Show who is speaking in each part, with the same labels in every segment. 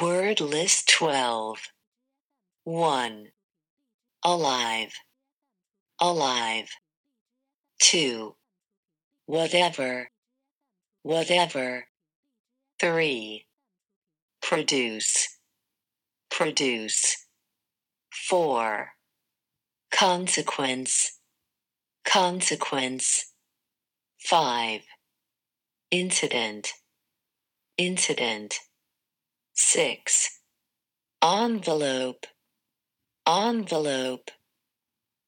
Speaker 1: Word list 12. 1. Alive. Alive. 2. Whatever. Whatever. 3. Produce. Produce. 4. Consequence. Consequence. 5. Incident. Incident. 6. Envelope. Envelope.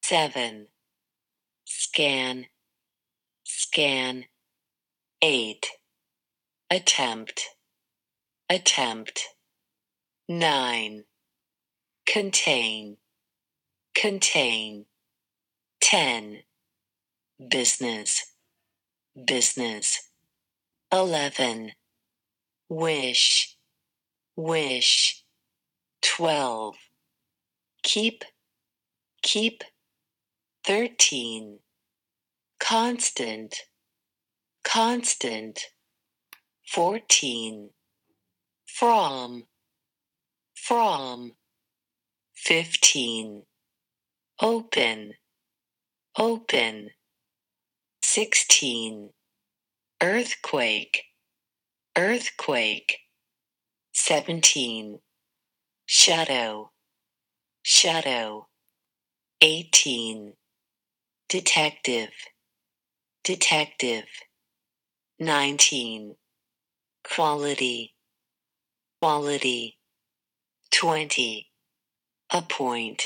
Speaker 1: 7. Scan. Scan. 8. Attempt. Attempt. 9. Contain. Contain. 10. Business. Business. 11. Wish. Wish. 12. Keep. Keep. 13. Constant. Constant. 14. From. From. 15. Open. Open. 16. Earthquake. Earthquake. 17. Shadow. Shadow. 18. Detective. Detective. 19. Quality. Quality. 20. Appoint.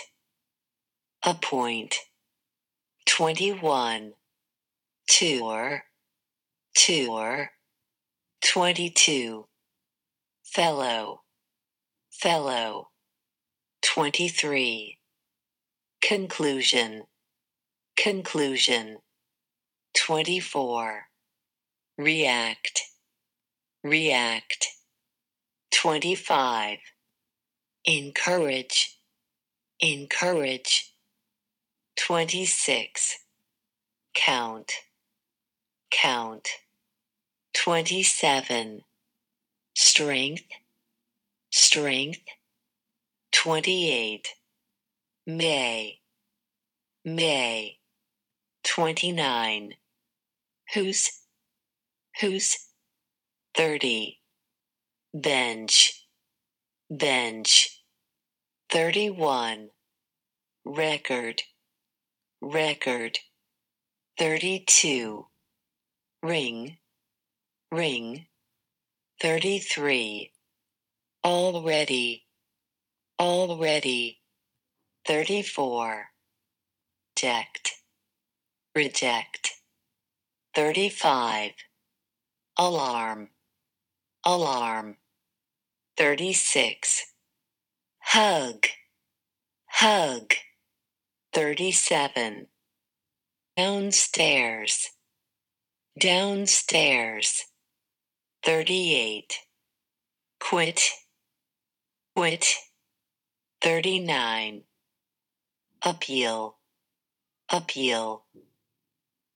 Speaker 1: Appoint. 21. Tour. Tour. 22. Fellow. Fellow. 23. Conclusion. Conclusion. 24. React. React. 25. Encourage. Encourage. 26. Count. Count. 27. Strength. Strength. 28. May. May. 29. Who's, who's, 30. Bench. Bench. 31. Record. Record. 32. Ring. Ring. 33. Already. Already. 34. Reject. Reject. 35. Alarm. Alarm. 36. Hug. Hug. 37. Downstairs. Downstairs. 38. Quit. Quit. 39. Appeal. Appeal.